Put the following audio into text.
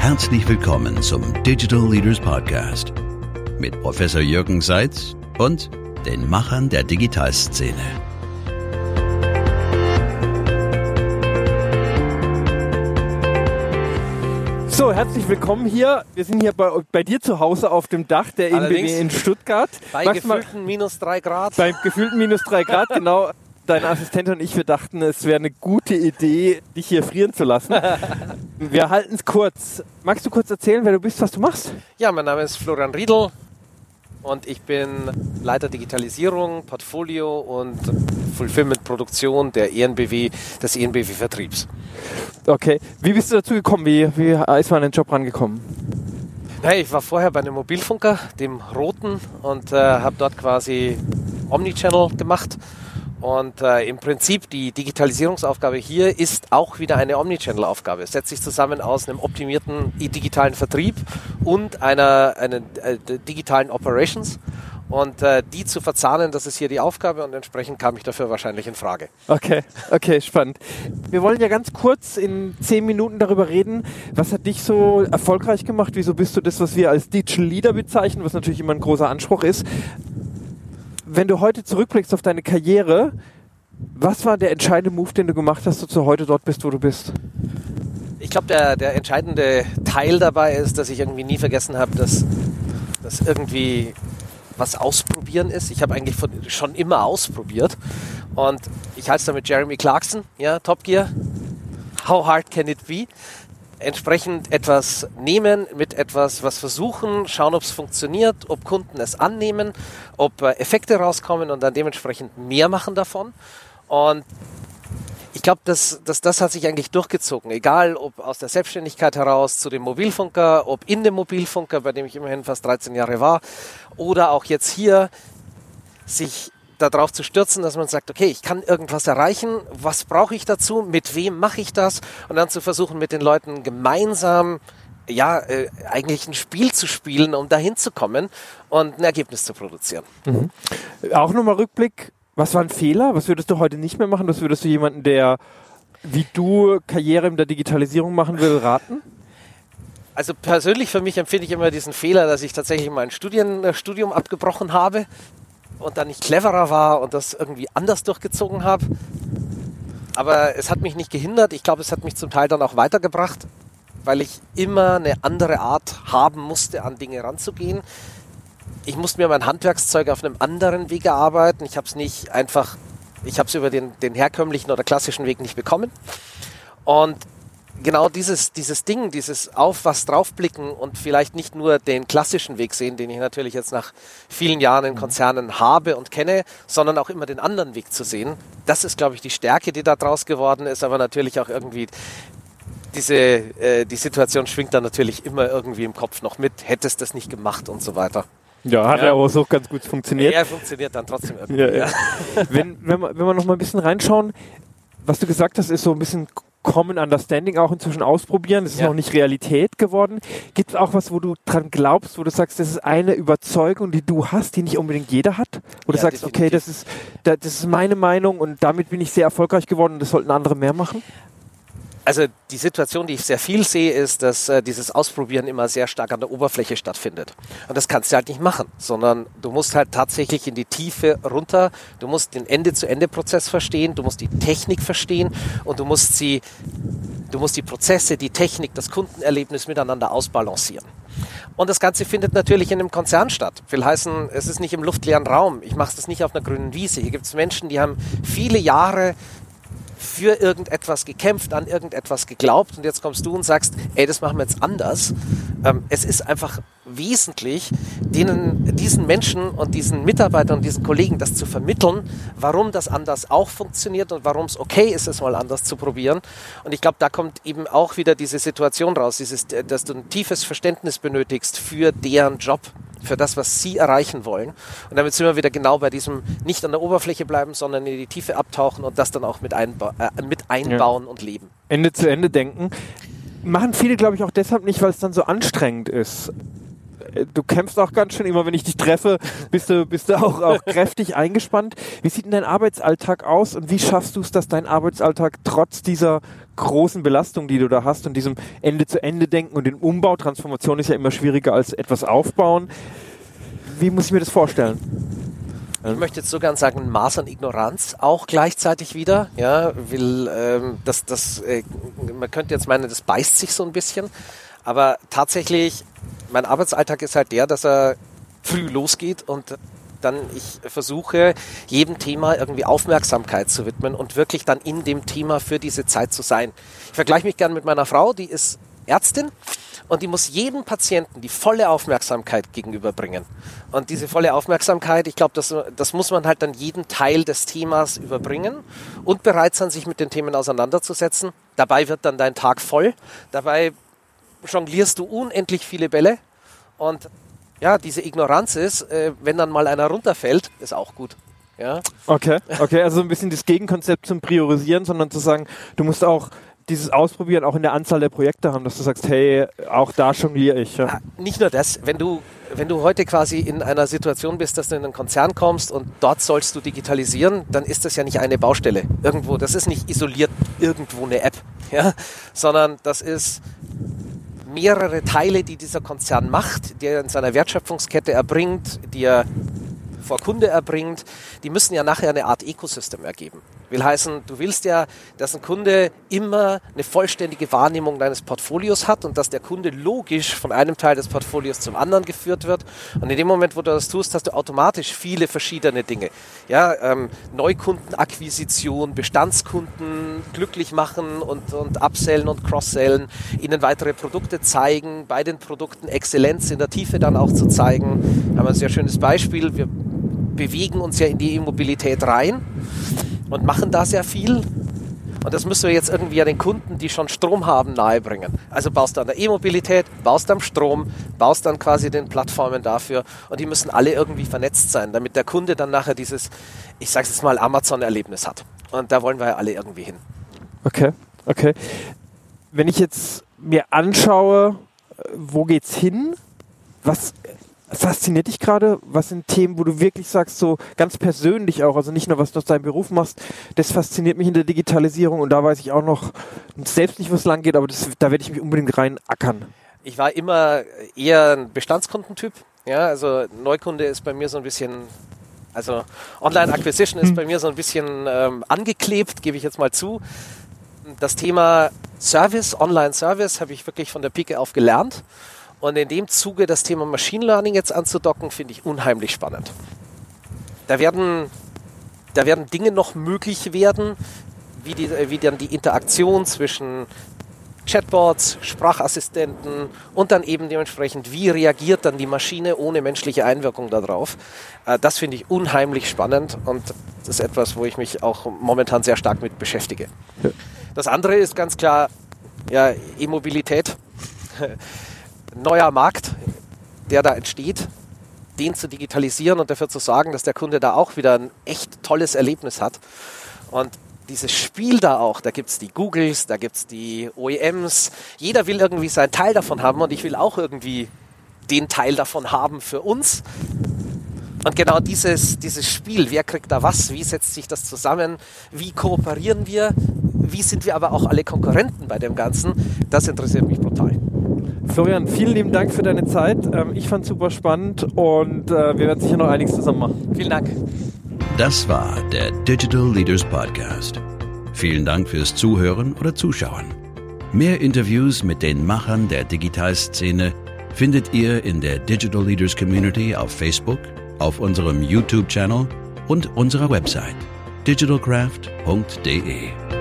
Herzlich willkommen zum Digital Leaders Podcast mit Professor Jürgen Seitz und den Machern der Digitalszene. So, herzlich willkommen hier. Wir sind hier bei, bei dir zu Hause auf dem Dach der Allerdings NBW in Stuttgart. Bei Magst gefühlten minus drei Grad. Beim gefühlten minus drei Grad, genau. Dein Assistent und ich, wir dachten, es wäre eine gute Idee, dich hier frieren zu lassen. Wir halten es kurz. Magst du kurz erzählen, wer du bist, was du machst? Ja, mein Name ist Florian Riedl und ich bin Leiter Digitalisierung, Portfolio und Fulfillment-Produktion der ENBW, des ENBW-Vertriebs. Okay. Wie bist du dazu gekommen? Wie, wie ist man an den Job rangekommen? Hey, ich war vorher bei einem Mobilfunker, dem Roten, und äh, habe dort quasi Omnichannel gemacht. Und äh, im Prinzip die Digitalisierungsaufgabe hier ist auch wieder eine Omnichannel-Aufgabe. Es setzt sich zusammen aus einem optimierten digitalen Vertrieb und einer, einer äh, digitalen Operations. Und äh, die zu verzahnen, das ist hier die Aufgabe und entsprechend kam ich dafür wahrscheinlich in Frage. Okay, okay, spannend. Wir wollen ja ganz kurz in zehn Minuten darüber reden, was hat dich so erfolgreich gemacht? Wieso bist du das, was wir als Digital Leader bezeichnen, was natürlich immer ein großer Anspruch ist? Wenn du heute zurückblickst auf deine Karriere, was war der entscheidende Move, den du gemacht hast, dass du heute dort bist, wo du bist? Ich glaube, der, der entscheidende Teil dabei ist, dass ich irgendwie nie vergessen habe, dass das irgendwie was ausprobieren ist. Ich habe eigentlich von, schon immer ausprobiert. Und ich halte es da mit Jeremy Clarkson, ja, Top Gear. How hard can it be? Entsprechend etwas nehmen, mit etwas was versuchen, schauen, ob es funktioniert, ob Kunden es annehmen, ob äh, Effekte rauskommen und dann dementsprechend mehr machen davon. Und ich glaube, das, das, das hat sich eigentlich durchgezogen. Egal, ob aus der Selbstständigkeit heraus zu dem Mobilfunker, ob in dem Mobilfunker, bei dem ich immerhin fast 13 Jahre war, oder auch jetzt hier, sich darauf zu stürzen, dass man sagt, okay, ich kann irgendwas erreichen, was brauche ich dazu, mit wem mache ich das und dann zu versuchen, mit den Leuten gemeinsam ja, äh, eigentlich ein Spiel zu spielen, um dahin zu kommen und ein Ergebnis zu produzieren. Auch nochmal Rückblick, was war ein Fehler? Was würdest du heute nicht mehr machen? Was würdest du jemanden, der wie du Karriere in der Digitalisierung machen will, raten? Also persönlich für mich empfinde ich immer diesen Fehler, dass ich tatsächlich mein Studien, äh, Studium abgebrochen habe und dann nicht cleverer war und das irgendwie anders durchgezogen habe. Aber es hat mich nicht gehindert. Ich glaube, es hat mich zum Teil dann auch weitergebracht, weil ich immer eine andere Art haben musste, an Dinge ranzugehen. Ich musste mir mein Handwerkszeug auf einem anderen Weg erarbeiten. Ich habe es nicht einfach, ich habe es über den, den herkömmlichen oder klassischen Weg nicht bekommen. Und genau dieses, dieses Ding, dieses auf was draufblicken und vielleicht nicht nur den klassischen Weg sehen, den ich natürlich jetzt nach vielen Jahren in Konzernen habe und kenne, sondern auch immer den anderen Weg zu sehen. Das ist, glaube ich, die Stärke, die da draus geworden ist, aber natürlich auch irgendwie diese, äh, die Situation schwingt dann natürlich immer irgendwie im Kopf noch mit, hättest das nicht gemacht und so weiter. Ja, hat Ja. ja aber so ganz gut funktioniert. Er funktioniert dann trotzdem irgendwie. Ja, ja. wenn, wenn, wir, wenn wir noch mal ein bisschen reinschauen, was du gesagt hast, ist so ein bisschen Common Understanding auch inzwischen ausprobieren. Das ist Ja. noch nicht Realität geworden. Gibt es auch was, wo du dran glaubst, wo du sagst, das ist eine Überzeugung, die du hast, die nicht unbedingt jeder hat? Wo du Ja, sagst, okay, definitiv. das ist, da- das ist meine Meinung und damit bin ich sehr erfolgreich geworden und das sollten andere mehr machen? Also die Situation, die ich sehr viel sehe, ist, dass äh, dieses Ausprobieren immer sehr stark an der Oberfläche stattfindet. Und das kannst du halt nicht machen, sondern du musst halt tatsächlich in die Tiefe runter. Du musst den Ende-zu-Ende-Prozess verstehen, du musst die Technik verstehen und du musst sie, du musst die Prozesse, die Technik, das Kundenerlebnis miteinander ausbalancieren. Und das Ganze findet natürlich in einem Konzern statt. Will heißen, es ist nicht im luftleeren Raum. Ich mache das nicht auf einer grünen Wiese. Hier gibt es Menschen, die haben viele Jahre für irgendetwas gekämpft, an irgendetwas geglaubt und jetzt kommst du und sagst, ey, das machen wir jetzt anders. Ähm, es ist einfach wesentlich, denen, diesen Menschen und diesen Mitarbeitern und diesen Kollegen das zu vermitteln, warum das anders auch funktioniert und warum es okay ist, es mal anders zu probieren. Und ich glaube, da kommt eben auch wieder diese Situation raus, dieses, äh, dass du ein tiefes Verständnis benötigst für deren Job für das, was sie erreichen wollen. Und damit sind wir wieder genau bei diesem nicht an der Oberfläche bleiben, sondern in die Tiefe abtauchen und das dann auch mit, einba äh, mit einbauen und leben. Ende zu Ende denken. Machen viele, glaube ich, auch deshalb nicht, weil es dann so anstrengend ist. Du kämpfst auch ganz schön, immer wenn ich dich treffe, bist du, bist du auch, auch kräftig eingespannt. Wie sieht denn dein Arbeitsalltag aus und wie schaffst du es, dass dein Arbeitsalltag trotz dieser großen Belastung, die du da hast und diesem Ende-zu-Ende-Denken und den Umbau, Transformation ist ja immer schwieriger als etwas aufbauen. Wie muss ich mir das vorstellen? Ich möchte jetzt so gern sagen, Maß an Ignoranz auch gleichzeitig wieder. Ja, will, ähm, das, das, äh, man könnte jetzt meinen, das beißt sich so ein bisschen. Aber tatsächlich, mein Arbeitsalltag ist halt der, dass er früh losgeht und dann ich versuche, jedem Thema irgendwie Aufmerksamkeit zu widmen und wirklich dann in dem Thema für diese Zeit zu sein. Ich vergleiche mich gern mit meiner Frau, die ist Ärztin und die muss jedem Patienten die volle Aufmerksamkeit gegenüberbringen. Und diese volle Aufmerksamkeit, ich glaube, das, das muss man halt dann jeden Teil des Themas überbringen und bereit sein, sich mit den Themen auseinanderzusetzen. Dabei wird dann dein Tag voll. Dabei jonglierst du unendlich viele Bälle. Und ja, diese Ignoranz ist, äh, wenn dann mal einer runterfällt, ist auch gut. Ja. Okay, okay, also ein bisschen das Gegenkonzept zum Priorisieren, sondern zu sagen, du musst auch dieses Ausprobieren auch in der Anzahl der Projekte haben, dass du sagst, hey, auch da jongliere ich. Ja. Ah, nicht nur das, wenn du, wenn du heute quasi in einer Situation bist, dass du in einen Konzern kommst und dort sollst du digitalisieren, dann ist das ja nicht eine Baustelle irgendwo. Das ist nicht isoliert irgendwo eine App, ja, sondern das ist mehrere Teile, die dieser Konzern macht, die er in seiner Wertschöpfungskette erbringt, die er vor Kunde erbringt, die müssen ja nachher eine Art Ecosystem ergeben. Will heißen, du willst ja, dass ein Kunde immer eine vollständige Wahrnehmung deines Portfolios hat und dass der Kunde logisch von einem Teil des Portfolios zum anderen geführt wird. Und in dem Moment, wo du das tust, hast du automatisch viele verschiedene Dinge. Ja, ähm, Neukundenakquisition, Bestandskunden glücklich machen und, und upsellen und cross-sellen, ihnen weitere Produkte zeigen, bei den Produkten Exzellenz in der Tiefe dann auch zu zeigen. Haben wir ein sehr schönes Beispiel. Wir bewegen uns ja in die E-Mobilität rein und machen da sehr viel. Und das müssen wir jetzt irgendwie ja den Kunden, die schon Strom haben, nahebringen. Also baust du an der E-Mobilität, baust am Strom, baust dann quasi den Plattformen dafür und die müssen alle irgendwie vernetzt sein, damit der Kunde dann nachher dieses, ich sag's jetzt mal, Amazon-Erlebnis hat. Und da wollen wir ja alle irgendwie hin. Okay, okay. Wenn ich jetzt mir anschaue, wo geht's hin? Was fasziniert dich gerade? Was sind Themen, wo du wirklich sagst, so ganz persönlich auch, also nicht nur, was du aus deinem Beruf machst, das fasziniert mich in der Digitalisierung und da weiß ich auch noch selbst nicht, wo es lang geht, aber das, da werde ich mich unbedingt rein ackern. Ich war immer eher ein Bestandskundentyp. Ja, also Neukunde ist bei mir so ein bisschen also Online Acquisition ist bei mir so ein bisschen ähm, angeklebt, gebe ich jetzt mal zu. Das Thema Service, Online Service, habe ich wirklich von der Pike auf gelernt. Und in dem Zuge das Thema Machine Learning jetzt anzudocken, finde ich unheimlich spannend. Da werden, da werden Dinge noch möglich werden, wie, die, wie dann die Interaktion zwischen Chatbots, Sprachassistenten und dann eben dementsprechend, wie reagiert dann die Maschine ohne menschliche Einwirkung darauf. Äh, das finde ich unheimlich spannend und das ist etwas, wo ich mich auch momentan sehr stark mit beschäftige. Das andere ist ganz klar ja, E-Mobilität neuer Markt, der da entsteht, den zu digitalisieren und dafür zu sorgen, dass der Kunde da auch wieder ein echt tolles Erlebnis hat. Und dieses Spiel da auch, da gibt es die Googles, da gibt es die OEMs, jeder will irgendwie seinen Teil davon haben und ich will auch irgendwie den Teil davon haben für uns. Und genau dieses, dieses Spiel, wer kriegt da was, wie setzt sich das zusammen, wie kooperieren wir, wie sind wir aber auch alle Konkurrenten bei dem Ganzen, das interessiert mich brutal. Florian, vielen lieben Dank für deine Zeit. Ähm, ich fand es super spannend und äh, wir werden sicher noch einiges zusammen machen. Vielen Dank. Das war der Digital Leaders Podcast. Vielen Dank fürs Zuhören oder Zuschauen. Mehr Interviews mit den Machern der Digitalszene findet ihr in der Digital Leaders Community auf Facebook, auf unserem YouTube-Channel und unserer Website digitalcraft.de.